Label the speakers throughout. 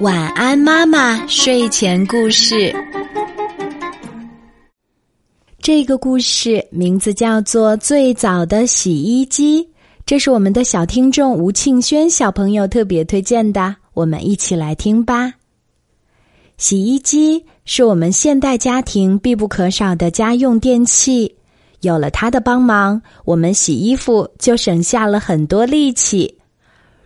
Speaker 1: 晚安，妈妈。睡前故事。这个故事名字叫做《最早的洗衣机》，这是我们的小听众吴庆轩小朋友特别推荐的。我们一起来听吧。洗衣机是我们现代家庭必不可少的家用电器，有了它的帮忙，我们洗衣服就省下了很多力气。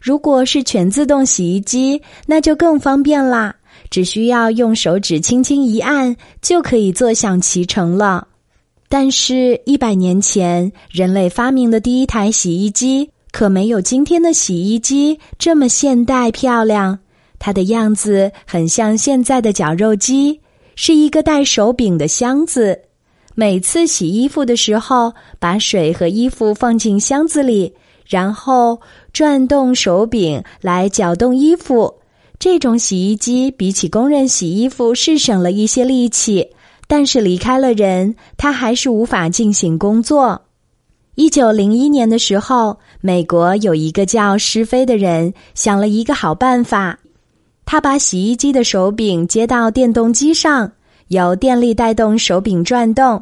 Speaker 1: 如果是全自动洗衣机，那就更方便啦，只需要用手指轻轻一按，就可以坐享其成了。但是，一百年前人类发明的第一台洗衣机，可没有今天的洗衣机这么现代漂亮。它的样子很像现在的绞肉机，是一个带手柄的箱子。每次洗衣服的时候，把水和衣服放进箱子里。然后转动手柄来搅动衣服。这种洗衣机比起工人洗衣服是省了一些力气，但是离开了人，它还是无法进行工作。一九零一年的时候，美国有一个叫施菲的人想了一个好办法，他把洗衣机的手柄接到电动机上，由电力带动手柄转动。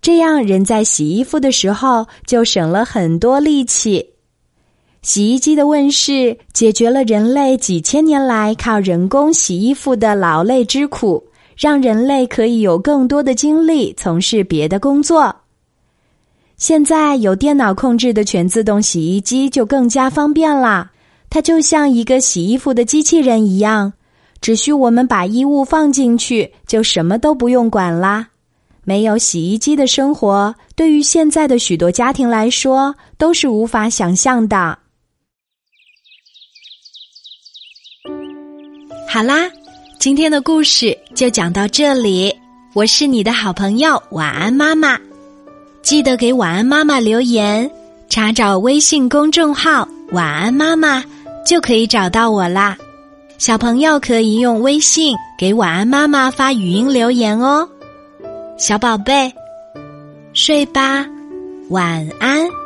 Speaker 1: 这样，人在洗衣服的时候就省了很多力气。洗衣机的问世，解决了人类几千年来靠人工洗衣服的劳累之苦，让人类可以有更多的精力从事别的工作。现在有电脑控制的全自动洗衣机就更加方便啦，它就像一个洗衣服的机器人一样，只需我们把衣物放进去，就什么都不用管啦。没有洗衣机的生活，对于现在的许多家庭来说都是无法想象的。好啦，今天的故事就讲到这里。我是你的好朋友晚安妈妈，记得给晚安妈妈留言，查找微信公众号“晚安妈妈”就可以找到我啦。小朋友可以用微信给晚安妈妈发语音留言哦。小宝贝，睡吧，晚安。